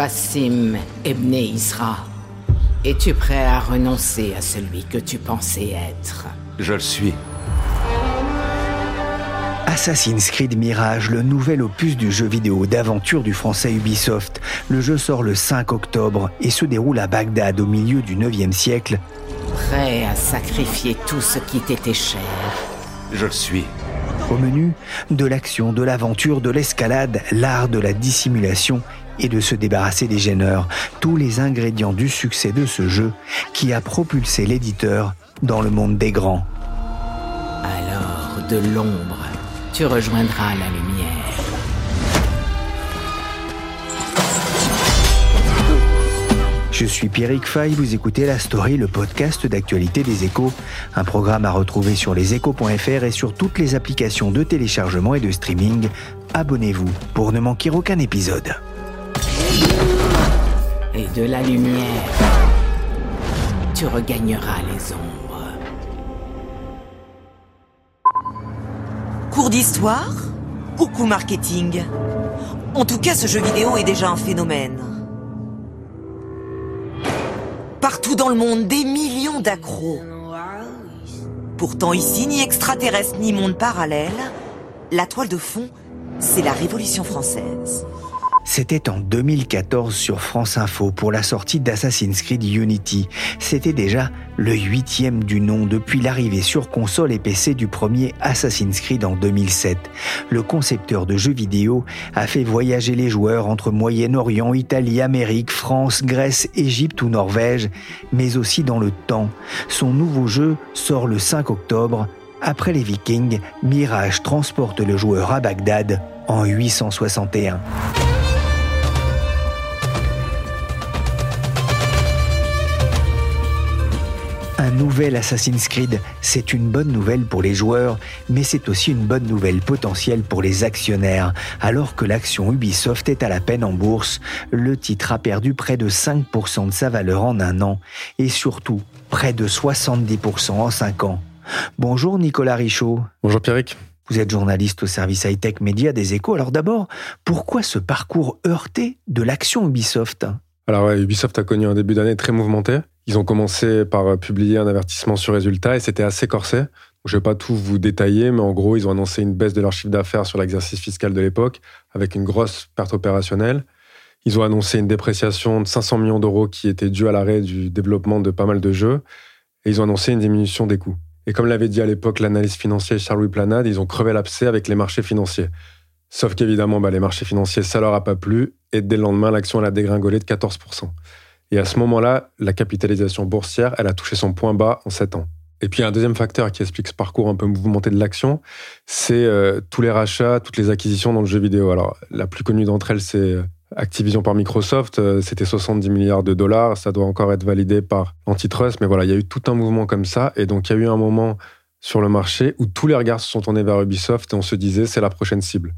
Bassim Ebne Isra, es-tu prêt à renoncer à celui que tu pensais être? Je le suis. Assassin's Creed Mirage, le nouvel opus du jeu vidéo d'aventure du français Ubisoft. Le jeu sort le 5 octobre et se déroule à Bagdad au milieu du 9e siècle. Prêt à sacrifier tout ce qui t'était cher? Je le suis. Au menu, de l'action, de l'aventure, de l'escalade, l'art de la dissimulation et de se débarrasser des gêneurs. Tous les ingrédients du succès de ce jeu qui a propulsé l'éditeur dans le monde des grands. Alors, de l'ombre, tu rejoindras la lumière. Je suis Pierrick Fay, vous écoutez La Story, le podcast d'actualité des échos, un programme à retrouver sur leséchos.fr et sur toutes les applications de téléchargement et de streaming. Abonnez-vous pour ne manquer aucun épisode. Et de la lumière, tu regagneras les ombres. Cours d'histoire Coucou marketing En tout cas, ce jeu vidéo est déjà un phénomène. Partout dans le monde, des millions d'accros. Pourtant ici, ni extraterrestre ni monde parallèle, la toile de fond, c'est la Révolution française. C'était en 2014 sur France Info pour la sortie d'Assassin's Creed Unity. C'était déjà le huitième du nom depuis l'arrivée sur console et PC du premier Assassin's Creed en 2007. Le concepteur de jeux vidéo a fait voyager les joueurs entre Moyen-Orient, Italie, Amérique, France, Grèce, Égypte ou Norvège, mais aussi dans le temps. Son nouveau jeu sort le 5 octobre. Après les Vikings, Mirage transporte le joueur à Bagdad en 861. Un nouvel Assassin's Creed, c'est une bonne nouvelle pour les joueurs, mais c'est aussi une bonne nouvelle potentielle pour les actionnaires. Alors que l'action Ubisoft est à la peine en bourse, le titre a perdu près de 5% de sa valeur en un an, et surtout près de 70% en 5 ans. Bonjour Nicolas Richaud. Bonjour Pierrick. Vous êtes journaliste au service high-tech média des échos. Alors d'abord, pourquoi ce parcours heurté de l'action Ubisoft? Alors ouais, Ubisoft a connu un début d'année très mouvementé. Ils ont commencé par publier un avertissement sur résultat et c'était assez corsé. Je ne vais pas tout vous détailler, mais en gros, ils ont annoncé une baisse de leur chiffre d'affaires sur l'exercice fiscal de l'époque, avec une grosse perte opérationnelle. Ils ont annoncé une dépréciation de 500 millions d'euros qui était due à l'arrêt du développement de pas mal de jeux. Et ils ont annoncé une diminution des coûts. Et comme l'avait dit à l'époque l'analyse financier Charles-Louis Planade, ils ont crevé l'abcès avec les marchés financiers. Sauf qu'évidemment, bah, les marchés financiers, ça leur a pas plu. Et dès le lendemain, l'action a dégringolé de 14%. Et à ce moment-là, la capitalisation boursière, elle a touché son point bas en 7 ans. Et puis un deuxième facteur qui explique ce parcours un peu mouvementé de l'action, c'est euh, tous les rachats, toutes les acquisitions dans le jeu vidéo. Alors la plus connue d'entre elles, c'est euh, Activision par Microsoft, euh, c'était 70 milliards de dollars, ça doit encore être validé par l'antitrust, mais voilà, il y a eu tout un mouvement comme ça, et donc il y a eu un moment sur le marché où tous les regards se sont tournés vers Ubisoft et on se disait c'est la prochaine cible.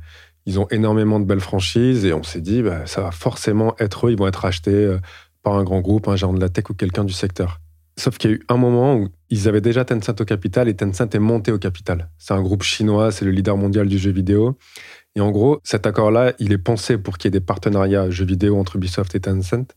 Ils ont énormément de belles franchises et on s'est dit bah, ça va forcément être eux, ils vont être achetés par un grand groupe, un géant de la tech ou quelqu'un du secteur. Sauf qu'il y a eu un moment où ils avaient déjà Tencent au capital et Tencent est monté au capital. C'est un groupe chinois, c'est le leader mondial du jeu vidéo. Et en gros, cet accord-là, il est pensé pour qu'il y ait des partenariats jeux vidéo entre Ubisoft et Tencent,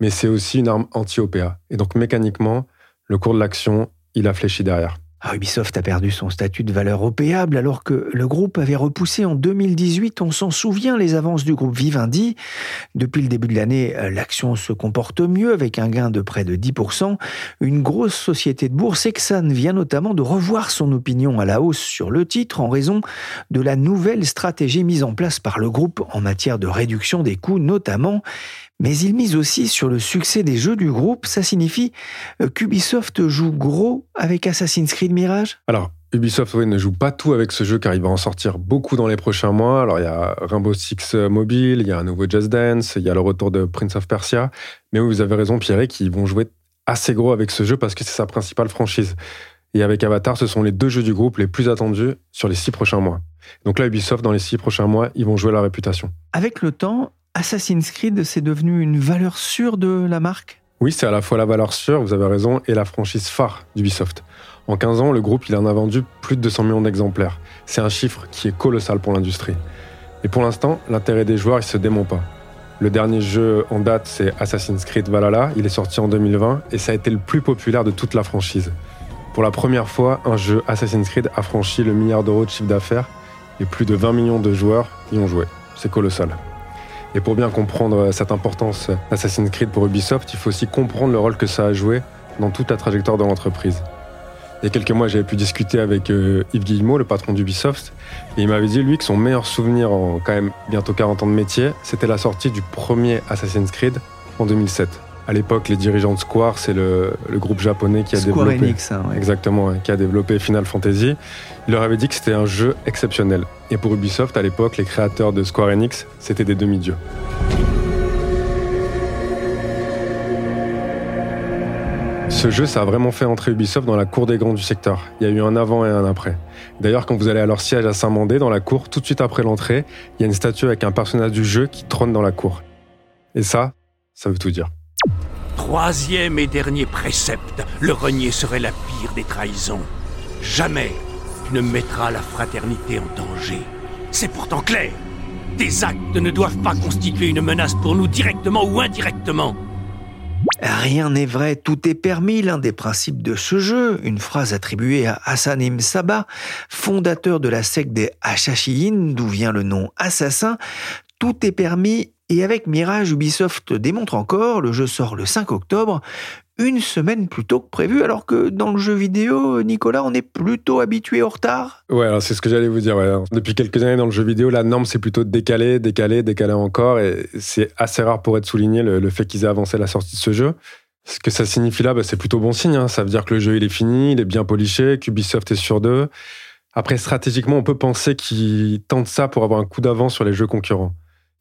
mais c'est aussi une arme anti-OPA. Et donc mécaniquement, le cours de l'action, il a fléchi derrière. Ah, Ubisoft a perdu son statut de valeur opéable alors que le groupe avait repoussé en 2018, on s'en souvient, les avances du groupe Vivendi. Depuis le début de l'année, l'action se comporte mieux avec un gain de près de 10%. Une grosse société de bourse, Exxon, vient notamment de revoir son opinion à la hausse sur le titre en raison de la nouvelle stratégie mise en place par le groupe en matière de réduction des coûts notamment. Mais il mise aussi sur le succès des jeux du groupe. Ça signifie euh, qu'Ubisoft joue gros avec Assassin's Creed Mirage? Alors, Ubisoft ne joue pas tout avec ce jeu car il va en sortir beaucoup dans les prochains mois. Alors il y a Rainbow Six Mobile, il y a un nouveau Just Dance, il y a le retour de Prince of Persia. Mais vous avez raison Pierre, qu'ils vont jouer assez gros avec ce jeu parce que c'est sa principale franchise. Et avec Avatar, ce sont les deux jeux du groupe les plus attendus sur les six prochains mois. Donc là, Ubisoft, dans les six prochains mois, ils vont jouer leur réputation. Avec le temps, Assassin's Creed, c'est devenu une valeur sûre de la marque? Oui, c'est à la fois la valeur sûre, vous avez raison, et la franchise phare d'Ubisoft. En 15 ans, le groupe il en a vendu plus de 200 millions d'exemplaires. C'est un chiffre qui est colossal pour l'industrie. Et pour l'instant, l'intérêt des joueurs, il se dément pas. Le dernier jeu en date, c'est Assassin's Creed Valhalla. Il est sorti en 2020 et ça a été le plus populaire de toute la franchise. Pour la première fois, un jeu Assassin's Creed a franchi le milliard d'euros de chiffre d'affaires et plus de 20 millions de joueurs y ont joué. C'est colossal. Et pour bien comprendre cette importance d'Assassin's Creed pour Ubisoft, il faut aussi comprendre le rôle que ça a joué dans toute la trajectoire de l'entreprise. Il y a quelques mois, j'avais pu discuter avec euh, Yves Guillemot, le patron d'Ubisoft, et il m'avait dit, lui, que son meilleur souvenir en quand même bientôt 40 ans de métier, c'était la sortie du premier Assassin's Creed en 2007. À l'époque, les dirigeants de Square, c'est le, groupe japonais qui a Square développé. Enix, hein, Exactement, qui a développé Final Fantasy. Il leur avait dit que c'était un jeu exceptionnel. Et pour Ubisoft, à l'époque, les créateurs de Square Enix, c'était des demi-dieux. Ce jeu, ça a vraiment fait entrer Ubisoft dans la cour des grands du secteur. Il y a eu un avant et un après. D'ailleurs, quand vous allez à leur siège à Saint-Mandé, dans la cour, tout de suite après l'entrée, il y a une statue avec un personnage du jeu qui trône dans la cour. Et ça, ça veut tout dire. Troisième et dernier précepte, le renier serait la pire des trahisons. Jamais tu ne mettras la fraternité en danger. C'est pourtant clair. Tes actes ne doivent pas constituer une menace pour nous directement ou indirectement. Rien n'est vrai, tout est permis, l'un des principes de ce jeu, une phrase attribuée à Hassan Ibn Sabah, fondateur de la secte des Hashashiyin, d'où vient le nom assassin, tout est permis et avec Mirage, Ubisoft démontre encore, le jeu sort le 5 octobre, une semaine plus tôt que prévu, alors que dans le jeu vidéo, Nicolas, on est plutôt habitué au retard. Ouais, c'est ce que j'allais vous dire. Depuis quelques années dans le jeu vidéo, la norme c'est plutôt de décaler, décaler, décaler encore, et c'est assez rare pour être souligné le, fait qu'ils aient avancé la sortie de ce jeu. Ce que ça signifie là, bah, c'est plutôt bon signe. Hein. Ça veut dire que le jeu il est fini, il est bien poliché, qu'Ubisoft est sur deux. Après, stratégiquement, on peut penser qu'ils tentent ça pour avoir un coup d'avance sur les jeux concurrents.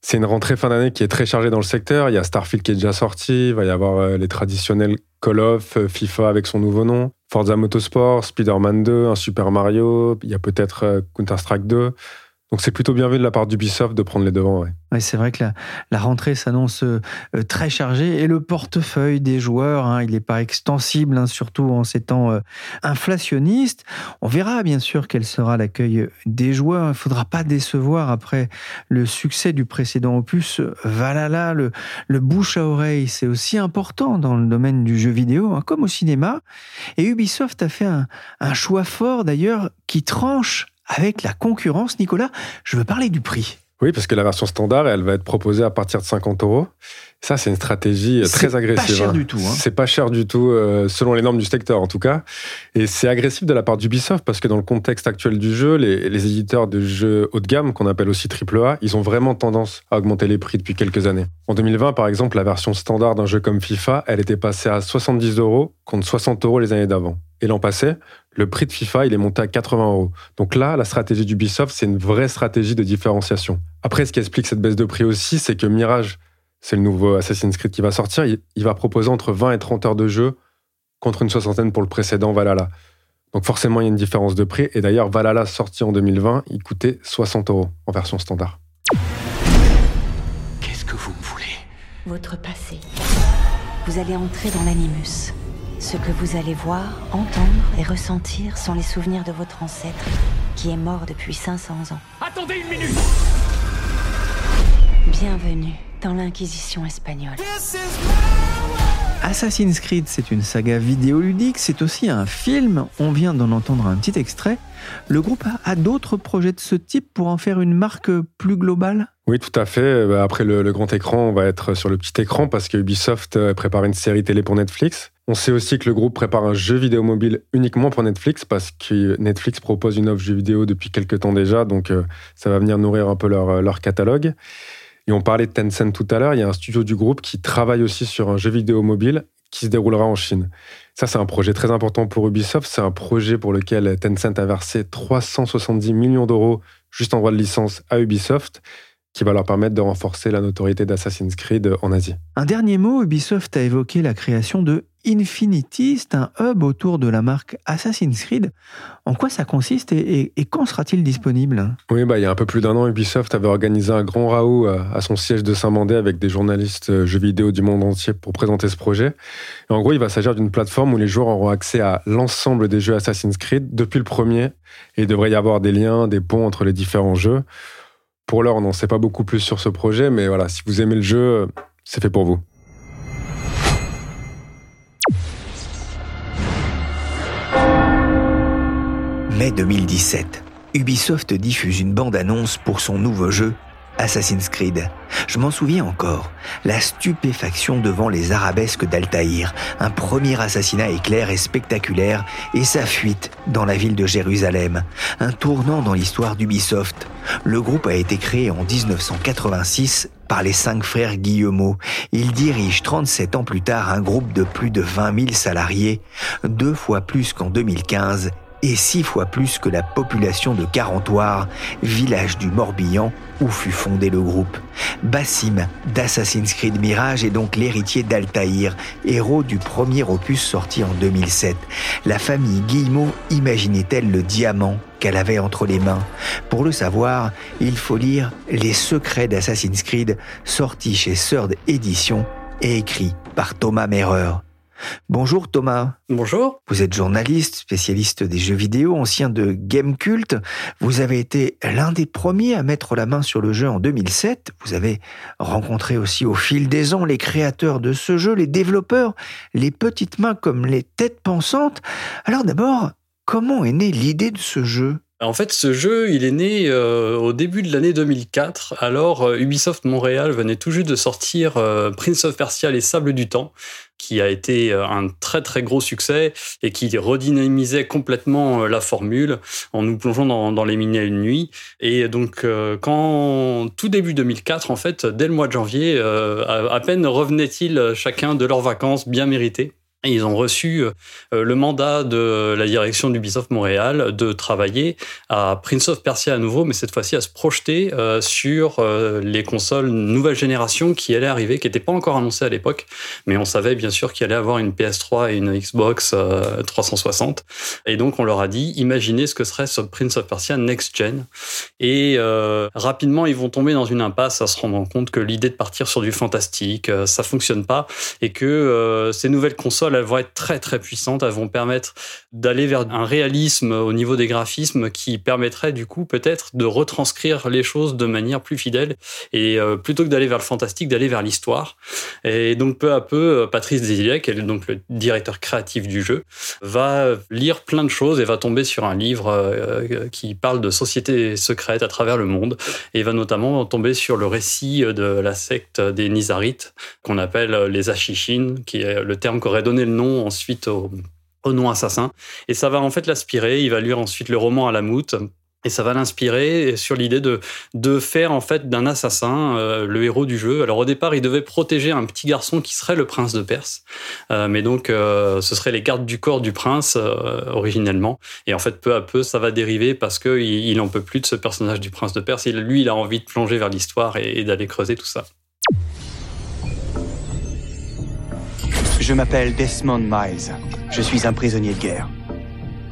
C'est une rentrée fin d'année qui est très chargée dans le secteur. Il y a Starfield qui est déjà sorti. Il va y avoir euh, les traditionnels Call of, euh, FIFA avec son nouveau nom, Forza Motorsport, Spider-Man 2, un Super Mario. Il y a peut-être euh, Counter-Strike 2. Donc c'est plutôt bien vu de la part d'Ubisoft de prendre les devants. Ouais. c'est vrai que la, rentrée s'annonce euh, très chargée et le portefeuille des joueurs, hein, il n'est pas extensible, hein, surtout en ces temps euh, inflationnistes. On verra bien sûr quel sera l'accueil des joueurs. Il ne faudra pas décevoir après le succès du précédent opus. Valhalla, le, bouche à oreille, c'est aussi important dans le domaine du jeu vidéo, hein, comme au cinéma. Et Ubisoft a fait un choix fort d'ailleurs qui tranche avec la concurrence. Nicolas, je veux parler du prix. Oui, parce que la version standard, elle va être proposée à partir de 50 euros. Ça, c'est une stratégie euh, très agressive. C'est pas cher hein. du tout. Hein. C'est pas cher du tout, euh, selon les normes du secteur en tout cas. Et c'est agressif de la part d'Ubisoft parce que dans le contexte actuel du jeu, les, les éditeurs de jeux haut de gamme, qu'on appelle aussi AAA, ils ont vraiment tendance à augmenter les prix depuis quelques années. En 2020, par exemple, la version standard d'un jeu comme FIFA, elle était passée à 70 euros contre 60 euros les années d'avant. Et l'an passé, le prix de FIFA, il est monté à 80 euros. Donc là, la stratégie d'Ubisoft, c'est une vraie stratégie de différenciation. Après, ce qui explique cette baisse de prix aussi, c'est que Mirage, c'est le nouveau Assassin's Creed qui va sortir, il, va proposer entre 20 et 30 heures de jeu contre une soixantaine pour le précédent Valhalla. Donc forcément, il y a une différence de prix. Et d'ailleurs, Valhalla sorti en 2020, il coûtait 60 euros en version standard. Qu'est-ce que vous me voulez? Votre passé. Vous allez entrer dans l'animus. Ce que vous allez voir, entendre et ressentir sont les souvenirs de votre ancêtre, qui est mort depuis 500 ans. Attendez une minute Bienvenue dans l'Inquisition espagnole. Assassin's Creed, c'est une saga vidéoludique, c'est aussi un film. On vient d'en entendre un petit extrait. Le groupe a, d'autres projets de ce type pour en faire une marque plus globale? Oui, tout à fait. Bah, après le, grand écran, on va être sur le petit écran parce que Ubisoft euh, prépare une série télé pour Netflix. On sait aussi que le groupe prépare un jeu vidéo mobile uniquement pour Netflix parce que Netflix propose une offre jeu vidéo depuis quelques temps déjà, donc euh, ça va venir nourrir un peu leur, leur catalogue. Et on parlait de Tencent tout à l'heure, il y a un studio du groupe qui travaille aussi sur un jeu vidéo mobile qui se déroulera en Chine. Ça, c'est un projet très important pour Ubisoft. C'est un projet pour lequel Tencent a versé 370 millions d'euros juste en droit de licence à Ubisoft qui va leur permettre de renforcer la notoriété d'Assassin's Creed en Asie. Un dernier mot, Ubisoft a évoqué la création de Infinity, c'est un hub autour de la marque Assassin's Creed. En quoi ça consiste et, quand sera-t-il disponible? Oui, bah, il y a un peu plus d'un an, Ubisoft avait organisé un grand raout à, son siège de Saint-Mandé avec des journalistes euh, jeux vidéo du monde entier pour présenter ce projet. Et en gros, il va s'agir d'une plateforme où les joueurs auront accès à l'ensemble des jeux Assassin's Creed depuis le premier et il devrait y avoir des liens, des ponts entre les différents jeux. Pour l'heure, on n'en sait pas beaucoup plus sur ce projet, mais voilà, si vous aimez le jeu, c'est fait pour vous. Mai 2017, Ubisoft diffuse une bande-annonce pour son nouveau jeu Assassin's Creed. Je m'en souviens encore, la stupéfaction devant les arabesques d'Altaïr, un premier assassinat éclair et spectaculaire, et sa fuite dans la ville de Jérusalem, un tournant dans l'histoire d'Ubisoft. Le groupe a été créé en 1986 par les cinq frères Guillemot. Il dirige 37 ans plus tard un groupe de plus de 20 000 salariés, deux fois plus qu'en 2015 et six fois plus que la population de Carentoire, village du Morbihan où fut fondé le groupe. Bassim d'Assassin's Creed Mirage est donc l'héritier d'Altaïr, héros du premier opus sorti en 2007. La famille Guillemot imaginait-elle le diamant qu'elle avait entre les mains? Pour le savoir, il faut lire Les secrets d'Assassin's Creed, sorti chez Third Edition et écrit par Thomas Merrer. Bonjour Thomas. Bonjour. Vous êtes journaliste, spécialiste des jeux vidéo, ancien de Game Cult. Vous avez été l'un des premiers à mettre la main sur le jeu en 2007. Vous avez rencontré aussi au fil des ans les créateurs de ce jeu, les développeurs, les petites mains comme les têtes pensantes. Alors d'abord, comment est née l'idée de ce jeu? En fait, ce jeu, il est né euh, au début de l'année 2004. Alors, euh, Ubisoft Montréal venait tout juste de sortir euh, Prince of Persia Les Sables du Temps, qui a été un très très gros succès et qui redynamisait complètement la formule en nous plongeant dans, les mini une nuit. Et donc, quand tout début 2004, en fait, dès le mois de janvier, à peine revenaient-ils chacun de leurs vacances bien méritées ils ont reçu euh, le mandat de la direction d'Ubisoft Montréal de travailler à Prince of Persia à nouveau, mais cette fois-ci à se projeter euh, sur euh, les consoles nouvelle génération qui allaient arriver, qui n'étaient pas encore annoncées à l'époque, mais on savait bien sûr qu'il allait avoir une PS3 et une Xbox 360. Et donc on leur a dit, imaginez ce que serait ce Prince of Persia Next Gen. Et rapidement, ils vont tomber dans une impasse à se rendre compte que l'idée de partir sur du fantastique, ça fonctionne pas, et que ces nouvelles consoles elles vont être très très puissantes. Elles vont permettre d'aller vers un réalisme au niveau des graphismes qui permettrait du coup peut-être de retranscrire les choses de manière plus fidèle et euh, plutôt que d'aller vers le fantastique, d'aller vers l'histoire. Et donc peu à peu, euh, Patrice est donc le directeur créatif du jeu, va lire plein de choses et va tomber sur un livre euh, qui parle de sociétés secrètes à travers le monde et va notamment tomber sur le récit de la secte des Nizarites qu'on appelle les Ashishin, qui est le terme qu'aurait donné le nom ensuite au, nom assassin. Et ça va en fait l'aspirer. Il va lire ensuite le roman à la moute. Et ça va l'inspirer sur l'idée de, de faire en fait d'un assassin euh, le héros du jeu. Alors au départ, il devait protéger un petit garçon qui serait le prince de Perse, euh, mais donc euh, ce serait les gardes du corps du prince originellement. Et en fait, peu à peu, ça va dériver parce que il, en peut plus de ce personnage du prince de Perse. Et lui, il a envie de plonger vers l'histoire et d'aller creuser tout ça. Je m'appelle Desmond Miles. Je suis un prisonnier de guerre.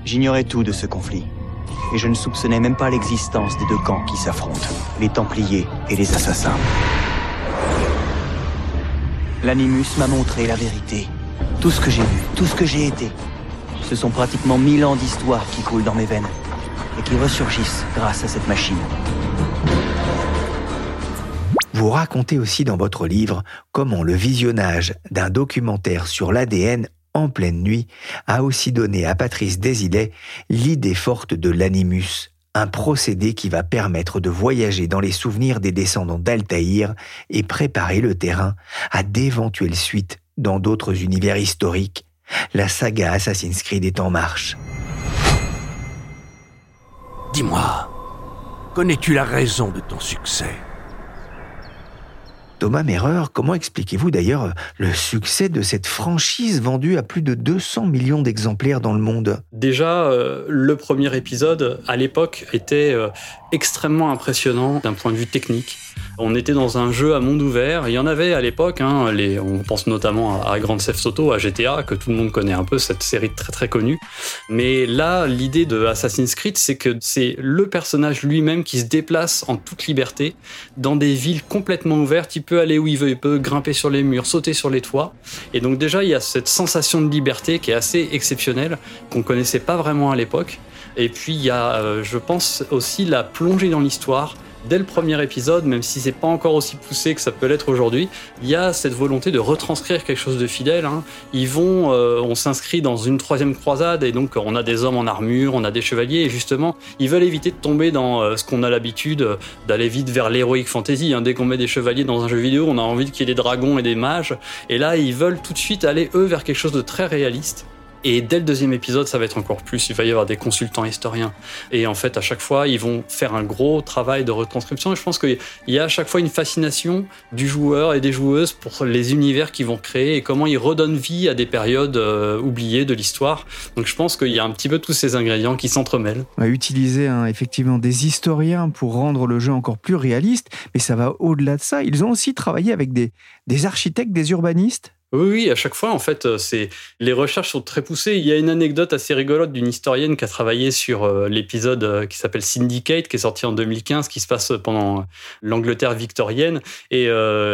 J'ignorais tout de ce conflit. Et je ne soupçonnais même pas l'existence des deux camps qui s'affrontent, les Templiers et les Assassins. L'Animus m'a montré la vérité. Tout ce que j'ai vu, tout ce que j'ai été. Ce sont pratiquement mille ans d'histoire qui coulent dans mes veines et qui ressurgissent grâce à cette machine. Vous racontez aussi dans votre livre comment le visionnage d'un documentaire sur l'ADN en pleine nuit a aussi donné à Patrice Désilet l'idée forte de l'animus, un procédé qui va permettre de voyager dans les souvenirs des descendants d'Altaïr et préparer le terrain à d'éventuelles suites dans d'autres univers historiques. La saga Assassin's Creed est en marche. Dis-moi, connais-tu la raison de ton succès? Thomas Merreur, comment expliquez-vous d'ailleurs le succès de cette franchise vendue à plus de 200 millions d'exemplaires dans le monde? Déjà, euh, le premier épisode, à l'époque, était euh, extrêmement impressionnant d'un point de vue technique. On était dans un jeu à monde ouvert. Il y en avait à l'époque. Hein, on pense notamment à, Grand Theft Auto, à GTA, que tout le monde connaît un peu, cette série très très connue. Mais là, l'idée de Assassin's Creed, c'est que c'est le personnage lui-même qui se déplace en toute liberté dans des villes complètement ouvertes. Il peut aller où il veut, il peut grimper sur les murs, sauter sur les toits. Et donc déjà, il y a cette sensation de liberté qui est assez exceptionnelle, qu'on connaissait pas vraiment à l'époque. Et puis il y a, euh, je pense, aussi la plongée dans l'histoire dès le premier épisode, même si c'est pas encore aussi poussé que ça peut l'être aujourd'hui, il y a cette volonté de retranscrire quelque chose de fidèle. Hein. Ils vont, euh, on s'inscrit dans une troisième croisade et donc on a des hommes en armure, on a des chevaliers et justement ils veulent éviter de tomber dans euh, ce qu'on a l'habitude euh, d'aller vite vers l'héroïque fantasy. Hein. Dès qu'on met des chevaliers dans un jeu vidéo, on a envie qu'il y ait des dragons et des mages et là ils veulent tout de suite aller eux vers quelque chose de très réaliste. Et dès le deuxième épisode, ça va être encore plus. Il va y avoir des consultants historiens. Et en fait, à chaque fois, ils vont faire un gros travail de retranscription. Et je pense qu'il y a à chaque fois une fascination du joueur et des joueuses pour les univers qu'ils vont créer et comment ils redonnent vie à des périodes euh, oubliées de l'histoire. Donc je pense qu'il y a un petit peu tous ces ingrédients qui s'entremêlent. On va utiliser hein, effectivement des historiens pour rendre le jeu encore plus réaliste, mais ça va au-delà de ça. Ils ont aussi travaillé avec des, des architectes, des urbanistes oui, à chaque fois, en fait, euh, c'est les recherches sont très poussées. Il y a une anecdote assez rigolote d'une historienne qui a travaillé sur euh, l'épisode euh, qui s'appelle Syndicate, qui est sorti en 2015, qui se passe pendant l'Angleterre victorienne. Et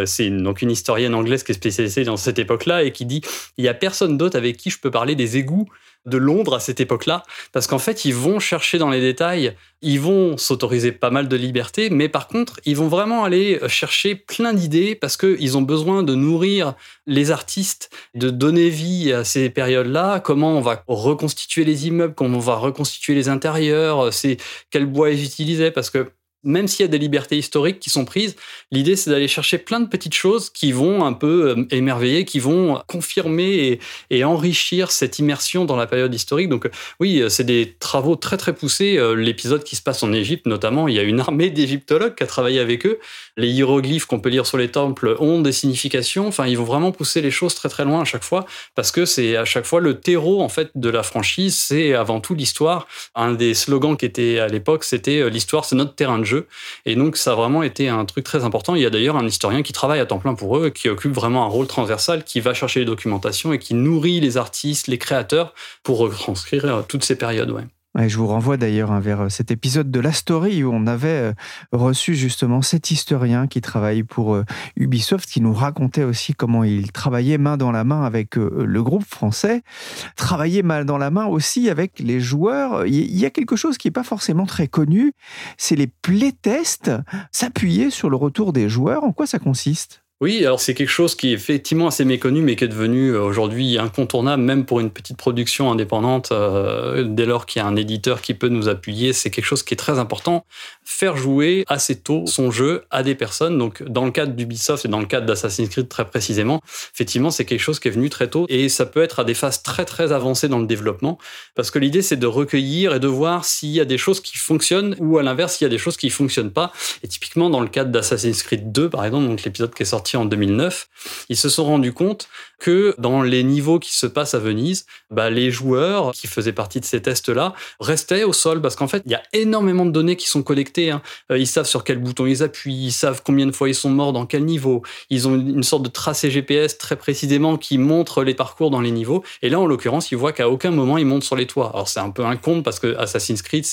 c'est donc une historienne anglaise qui est spécialisée dans cette époque-là et qui dit il y a personne d'autre avec qui je peux parler des égouts de Londres à cette époque-là, parce qu'en fait, ils vont chercher dans les détails, ils vont s'autoriser pas mal de liberté, mais par contre, ils vont vraiment aller chercher plein d'idées, parce qu'ils ont besoin de nourrir les artistes, de donner vie à ces périodes-là, comment on va reconstituer les immeubles, comment on va reconstituer les intérieurs, c'est quel bois ils utilisaient, parce que même s'il y a des libertés historiques qui sont prises, l'idée c'est d'aller chercher plein de petites choses qui vont un peu euh, émerveiller, qui vont confirmer et, enrichir cette immersion dans la période historique. Donc euh, oui, euh, c'est des travaux très très poussés. L'épisode qui se passe en Égypte notamment, il y a une armée d'égyptologues qui a travaillé avec eux. Les hiéroglyphes qu'on peut lire sur les temples ont des significations. Enfin, ils vont vraiment pousser les choses très très loin à chaque fois parce que c'est à chaque fois le terreau en fait de la franchise. C'est avant tout l'histoire. Un des slogans qui était à l'époque, c'était l'histoire, c'est notre terrain de jeu et donc, ça a vraiment été un truc très important. Il y a d'ailleurs un historien qui travaille à temps plein pour eux, qui occupe vraiment un rôle transversal, qui va chercher les documentations et qui nourrit les artistes, les créateurs pour retranscrire toutes ces périodes. Ouais je vous renvoie d'ailleurs hein, vers euh, cet épisode de La Story où on avait euh, reçu justement cet historien qui travaille pour euh, Ubisoft, qui nous racontait aussi comment il travaillait main dans la main avec le groupe français, travaillait main dans la main aussi avec les joueurs. Il y a quelque chose qui n'est pas forcément très connu, c'est les playtests, s'appuyer sur le retour des joueurs. En quoi ça consiste? Oui, alors c'est quelque chose qui est effectivement assez méconnu, mais qui est devenu euh, aujourd'hui incontournable, même pour une petite production indépendante. Euh, dès lors qu'il y a un éditeur qui peut nous appuyer, c'est quelque chose qui est très important. Faire jouer assez tôt son jeu à des personnes. Donc, dans le cadre d'Ubisoft et dans le cadre d'Assassin's Creed très précisément, effectivement, c'est quelque chose qui est venu très tôt et ça peut être à des phases très très avancées dans le développement, parce que l'idée c'est de recueillir et de voir s'il y a des choses qui fonctionnent ou à l'inverse s'il y a des choses qui fonctionnent pas. Et typiquement dans le cadre d'Assassin's Creed 2, par exemple, donc l'épisode qui est sorti en 2009, ils se sont rendus compte que dans les niveaux qui se passent à Venise, bah, les joueurs qui faisaient partie de ces tests-là restaient au sol parce qu'en fait, il y a énormément de données qui sont collectées. Hein. Euh, ils savent sur quel bouton ils appuient, ils savent combien de fois ils sont morts dans quel niveau. Ils ont une sorte de tracé GPS très précisément qui montre les parcours dans les niveaux. Et là, en l'occurrence, ils voient qu'à aucun moment ils montent sur les toits. Alors c'est un peu un parce que Assassin's Creed,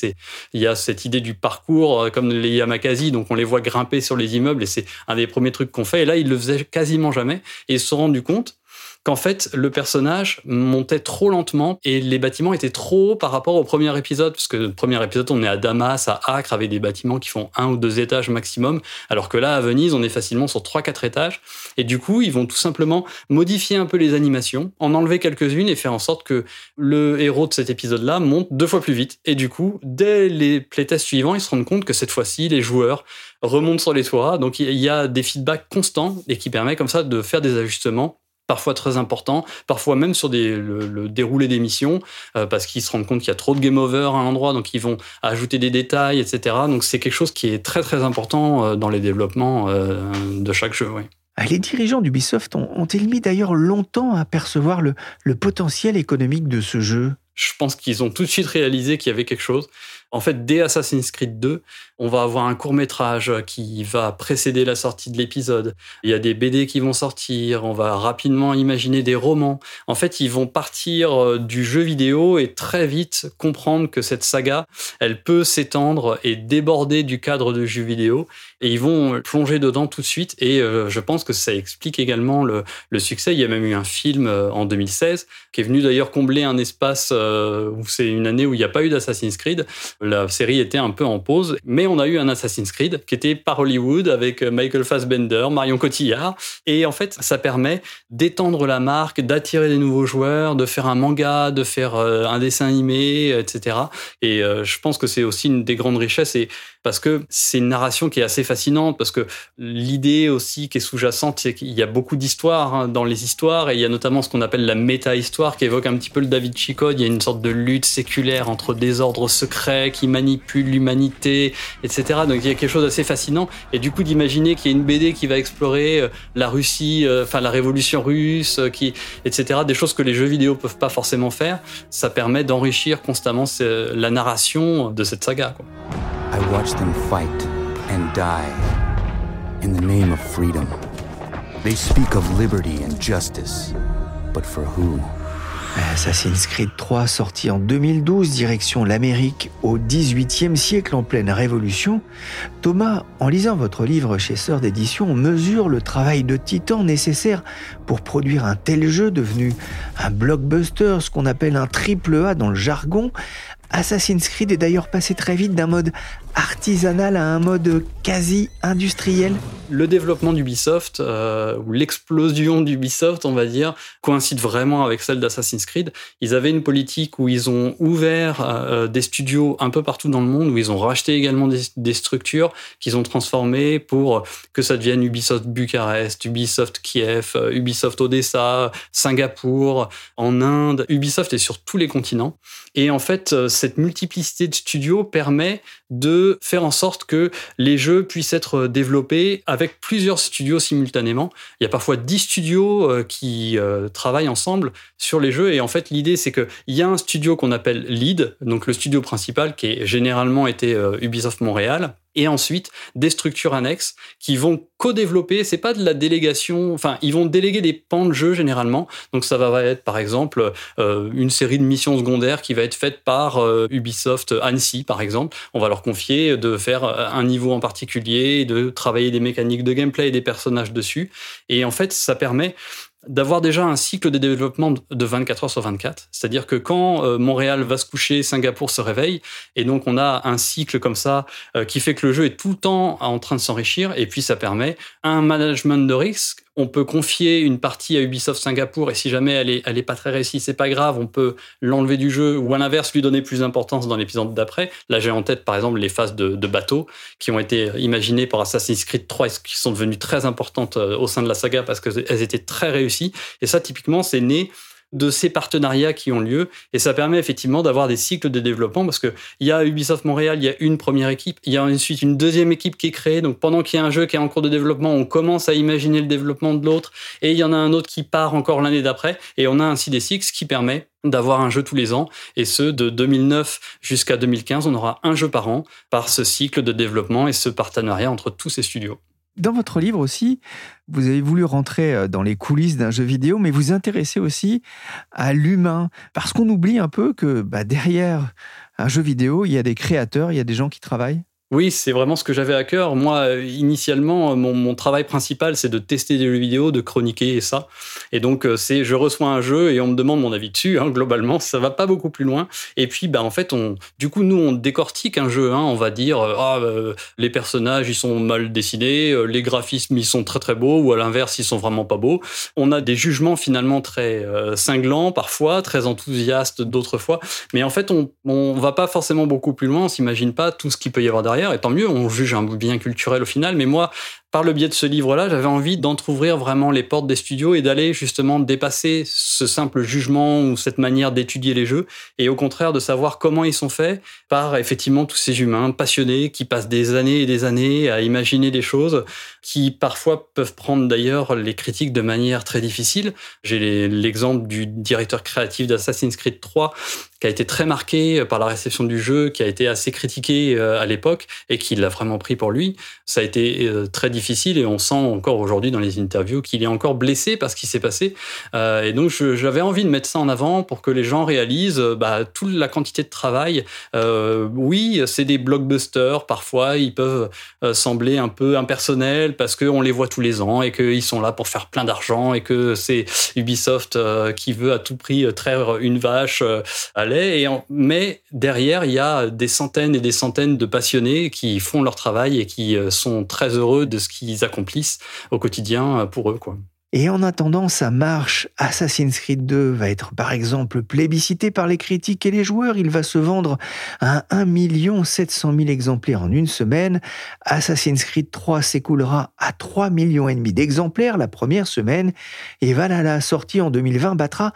il y a cette idée du parcours euh, comme les Yamakasi, donc on les voit grimper sur les immeubles et c'est un des premiers trucs qu'on fait. Et là, ils le faisaient quasiment jamais et ils se sont compte qu'en fait, le personnage montait trop lentement et les bâtiments étaient trop hauts par rapport au premier épisode, parce que le premier épisode, on est à Damas, à Acre, avec des bâtiments qui font un ou deux étages maximum, alors que là, à Venise, on est facilement sur trois, quatre étages. Et du coup, ils vont tout simplement modifier un peu les animations, en enlever quelques-unes et faire en sorte que le héros de cet épisode-là monte deux fois plus vite. Et du coup, dès les playtests suivants, ils se rendent compte que cette fois-ci, les joueurs remontent sur les toits. Donc, il y a des feedbacks constants et qui permet comme ça de faire des ajustements parfois très important, parfois même sur des, le, déroulé des missions, euh, parce qu'ils se rendent compte qu'il y a trop de game over à un endroit, donc ils vont ajouter des détails, etc. Donc c'est quelque chose qui est très très important euh, dans les développements euh, de chaque jeu. Ah, les dirigeants d'Ubisoft ont-ils mis d'ailleurs longtemps à percevoir le, le potentiel économique de ce jeu? Je pense qu'ils ont tout de suite réalisé qu'il y avait quelque chose. En fait, dès Assassin's Creed 2, on va avoir un court métrage qui va précéder la sortie de l'épisode. Il y a des BD qui vont sortir, on va rapidement imaginer des romans. En fait, ils vont partir euh, du jeu vidéo et très vite comprendre que cette saga, elle peut s'étendre et déborder du cadre de jeu vidéo. Et ils vont plonger dedans tout de suite. Et euh, je pense que ça explique également le, succès. Il y a même eu un film euh, en 2016 qui est venu d'ailleurs combler un espace où c'est une année où il n'y a pas eu d'Assassin's Creed. La série était un peu en pause, mais on a eu un Assassin's Creed qui était par Hollywood avec euh, Michael Fassbender, Marion Cotillard. Et en fait, ça permet d'étendre la marque, d'attirer des nouveaux joueurs, de faire un manga, de faire euh, un dessin animé, etc. Et euh, je pense que c'est aussi une des grandes richesses. Et parce que c'est une narration qui est assez fascinante, parce que l'idée aussi qui est sous-jacente, c'est qu'il y a beaucoup d'histoires hein, dans les histoires, et il y a notamment ce qu'on appelle la méta-histoire qui évoque un petit peu le David Chico. Il y a une sorte de lutte séculaire entre des ordres secrets qui manipulent l'humanité, Donc il y a quelque chose d'assez fascinant. Et du coup, d'imaginer qu'il y a une BD qui va explorer euh, la Russie, euh, enfin la révolution russe, euh, etc. Des choses que les jeux vidéo peuvent pas forcément faire. Ça permet d'enrichir constamment la narration de cette saga. Quoi. I them fight and die in the name of freedom. They speak of liberty and justice, but for who? Assassin's Creed 3 sorti en 2012, direction l'Amérique au XVIIIe siècle en pleine révolution. Thomas, en lisant votre livre chez Sœur d'édition, mesure le travail de titan nécessaire pour produire un tel jeu devenu un blockbuster, ce qu'on appelle un triple A dans le jargon, Assassin's Creed est d'ailleurs passé très vite d'un mode artisanal à un mode quasi industriel. Le développement d'Ubisoft, euh, ou l'explosion d'Ubisoft, on va dire, coïncide vraiment avec celle d'Assassin's Creed. Ils avaient une politique où ils ont ouvert euh, des studios un peu partout dans le monde, où ils ont racheté également des, structures qu'ils ont transformées pour que ça devienne Ubisoft Bucarest, Ubisoft Kiev, euh, Ubisoft Odessa, Singapour, en Inde. Ubisoft est sur tous les continents. Et en fait, cette multiplicité de studios permet de faire en sorte que les jeux puissent être développés avec plusieurs studios simultanément. Il y a parfois 10 studios euh, qui euh, travaillent ensemble sur les jeux et en fait l'idée c'est qu'il y a un studio qu'on appelle Lead, donc le studio principal qui est généralement été euh, Ubisoft Montréal et ensuite des structures annexes qui vont co-développer. C'est pas de la délégation, enfin ils vont déléguer des pans de jeu généralement. Donc ça va être par exemple euh, une série de missions secondaires qui va être faite par euh, Ubisoft Annecy par exemple. On va leur confier de faire euh, un niveau en particulier, de travailler des mécaniques de gameplay et des personnages dessus. Et en fait ça permet d'avoir déjà un cycle de développement de 24 heures sur 24. C'est-à-dire que quand euh, Montréal va se coucher, Singapour se réveille, et donc on a un cycle comme ça euh, qui fait que le jeu est tout le temps en train de s'enrichir, et puis ça permet un management de risque on peut confier une partie à Ubisoft Singapour et si jamais elle est, pas très réussie, c'est pas grave, on peut l'enlever du jeu ou à l'inverse lui donner plus d'importance dans l'épisode d'après. Là, j'ai en tête par exemple les phases de, de bateau qui ont été imaginées par Assassin's Creed 3 et qui sont devenues très importantes euh, au sein de la saga parce qu'elles étaient très réussies. Et ça, typiquement, c'est né de ces partenariats qui ont lieu. Et ça permet effectivement d'avoir des cycles de développement parce qu'il y a Ubisoft Montréal, il y a une première équipe, il y a ensuite une deuxième équipe qui est créée. Donc pendant qu'il y a un jeu qui est en cours de développement, on commence à imaginer le développement de l'autre et il y en a un autre qui part encore l'année d'après. Et on a ainsi des cycles qui permet d'avoir un jeu tous les ans et ce de 2009 jusqu'à 2015 on aura un jeu par an par ce cycle de développement et ce partenariat entre tous ces studios. Dans votre livre aussi, vous avez voulu rentrer euh, dans les coulisses d'un jeu vidéo, mais vous intéressez aussi à l'humain, parce qu'on oublie un peu que bah, derrière un jeu vidéo, il y a des créateurs, il y a des gens qui travaillent. Oui, c'est vraiment ce que j'avais à cœur. Moi, euh, initialement, mon, travail principal, c'est de tester des jeux vidéo, de chroniquer et ça. Et donc, euh, c'est je reçois un jeu et on me demande mon avis dessus. Hein, globalement, ça va pas beaucoup plus loin. Et puis, bah, en fait, on, du coup, nous, on décortique un jeu. Hein, on va dire, euh, ah, les personnages, ils sont mal dessinés, les graphismes, ils sont très très beaux, ou à l'inverse, ils sont vraiment pas beaux. On a des jugements finalement très cinglants parfois, très enthousiastes d'autres fois. Mais en fait, on, on va pas forcément beaucoup plus loin. On s'imagine pas tout ce qu'il peut y avoir derrière et tant mieux, on juge un bien culturel au final. Mais moi, par le biais de ce livre-là, j'avais envie d'entrouvrir vraiment les portes des studios et d'aller justement dépasser ce simple jugement ou cette manière d'étudier les jeux et au contraire de savoir comment ils sont faits par effectivement tous ces humains passionnés qui passent des années et des années à imaginer des choses qui parfois peuvent prendre d'ailleurs les critiques de manière très difficile. J'ai l'exemple du directeur créatif d'Assassin's Creed 3 qui a été très marqué par la réception du jeu, qui a été assez critiqué euh, à l'époque et qui l'a vraiment pris pour lui. Ça a été euh, très et on sent encore aujourd'hui dans les interviews qu'il est encore blessé par ce qui s'est passé. Euh, et donc j'avais envie de mettre ça en avant pour que les gens réalisent bah, toute la quantité de travail. oui, c'est des blockbusters, parfois ils peuvent sembler un peu impersonnels parce qu'on les voit tous les ans et qu'ils sont là pour faire plein d'argent et que c'est Ubisoft qui veut à tout prix traire une vache à et mais derrière, il y a des centaines et des centaines de passionnés qui font leur travail et qui euh, sont très heureux de ce qu'ils accomplissent au quotidien euh, pour eux. Quoi. Et en attendant sa marche, Assassin's Creed 2 va être par exemple plébiscité par les critiques et les joueurs. Il va se vendre à 1 700 000 exemplaires en une semaine. Assassin's Creed 3 s'écoulera à 3 millions et demi d'exemplaires la première semaine. Et Valhalla, sorti en 2020, battra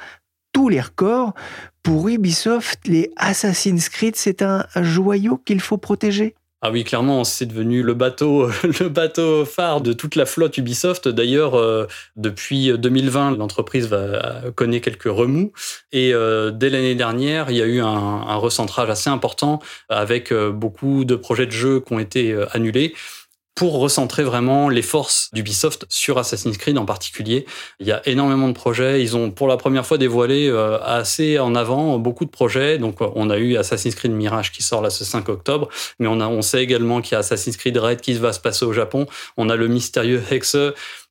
tous les records. Pour Ubisoft, les Assassin's Creed, c'est un joyau qu'il faut protéger ah oui, clairement, c'est devenu le bateau, le bateau phare de toute la flotte Ubisoft. D'ailleurs, euh, depuis 2020, l'entreprise va connaît quelques remous. Et euh, dès l'année dernière, il y a eu un, recentrage assez important avec euh, beaucoup de projets de jeux qui ont été annulés pour recentrer vraiment les forces d'Ubisoft sur Assassin's Creed en particulier. Il y a énormément de projets. Ils ont pour la première fois dévoilé euh, assez en avant beaucoup de projets. Donc on a eu Assassin's Creed Mirage qui sort là ce 5 octobre, mais on, a, on sait également qu'il y a Assassin's Creed Red qui va se passer au Japon. On a le mystérieux Hexe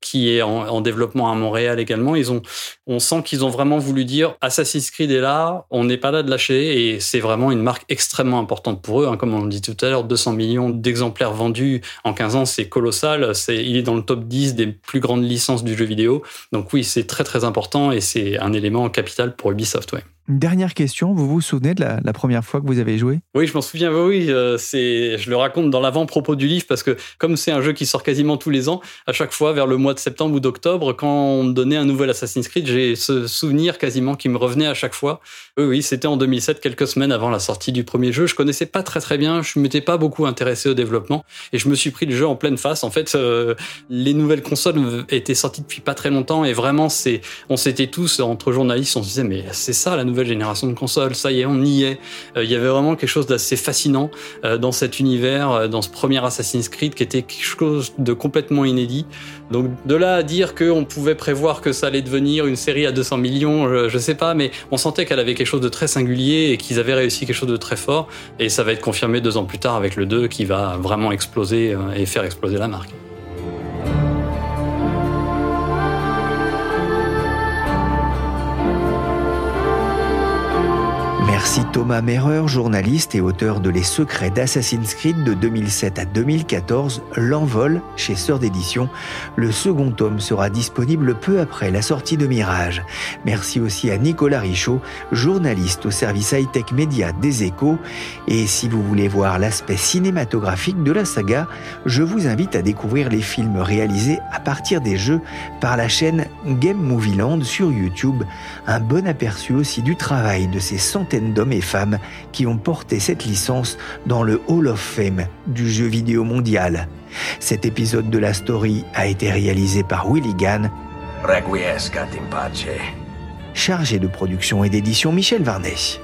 qui est en, développement à Montréal également. Ils ont, on sent qu'ils ont vraiment voulu dire Assassin's Creed est là, on n'est pas là de lâcher et c'est vraiment une marque extrêmement importante pour eux. Hein. Comme on dit tout à l'heure, 200 millions d'exemplaires vendus en 15 ans, c'est colossal. C'est, il est dans le top 10 des plus grandes licences du jeu vidéo. Donc oui, c'est très très important et c'est un élément capital pour Ubisoft. Une dernière question, vous vous souvenez de la, première fois que vous avez joué? Oui, je m'en souviens, oui, euh, c'est, je le raconte dans l'avant-propos du livre parce que comme c'est un jeu qui sort quasiment tous les ans, à chaque fois vers le mois de septembre ou d'octobre, quand on donnait un nouvel Assassin's Creed, j'ai ce souvenir quasiment qui me revenait à chaque fois. Oui, oui, c'était en 2007, quelques semaines avant la sortie du premier jeu. Je connaissais pas très très bien, je m'étais pas beaucoup intéressé au développement et je me suis pris le jeu en pleine face. En fait, euh, les nouvelles consoles étaient sorties depuis pas très longtemps et vraiment, c'est, on s'était tous entre journalistes, on se disait mais c'est ça la nouvelle génération de consoles, ça y est, on y est. Euh, il y avait vraiment quelque chose d'assez fascinant euh, dans cet univers, euh, dans ce premier Assassin's Creed qui était quelque chose de complètement inédit. Donc de là à dire qu'on pouvait prévoir que ça allait devenir une série à 200 millions, je, je sais pas, mais on sentait qu'elle avait quelque chose de très singulier et qu'ils avaient réussi quelque chose de très fort. Et ça va être confirmé deux ans plus tard avec le 2 qui va vraiment exploser et faire exploser la marque. Merci Thomas Merreur, journaliste et auteur de Les secrets d'Assassin's Creed de 2007 à 2014, L'envol chez Sœur d'édition. Le second tome sera disponible peu après la sortie de Mirage. Merci aussi à Nicolas Richaud, journaliste au service high-tech média des échos. Et si vous voulez voir l'aspect cinématographique de la saga, je vous invite à découvrir les films réalisés à partir des jeux par la chaîne Game Movie Land sur YouTube. Un bon aperçu aussi du travail de ces centaines d'hommes et femmes qui ont porté cette licence dans le Hall of Fame du jeu vidéo mondial. Cet épisode de la story a été réalisé par Willy Gann, chargé de production et d'édition Michel Varnet.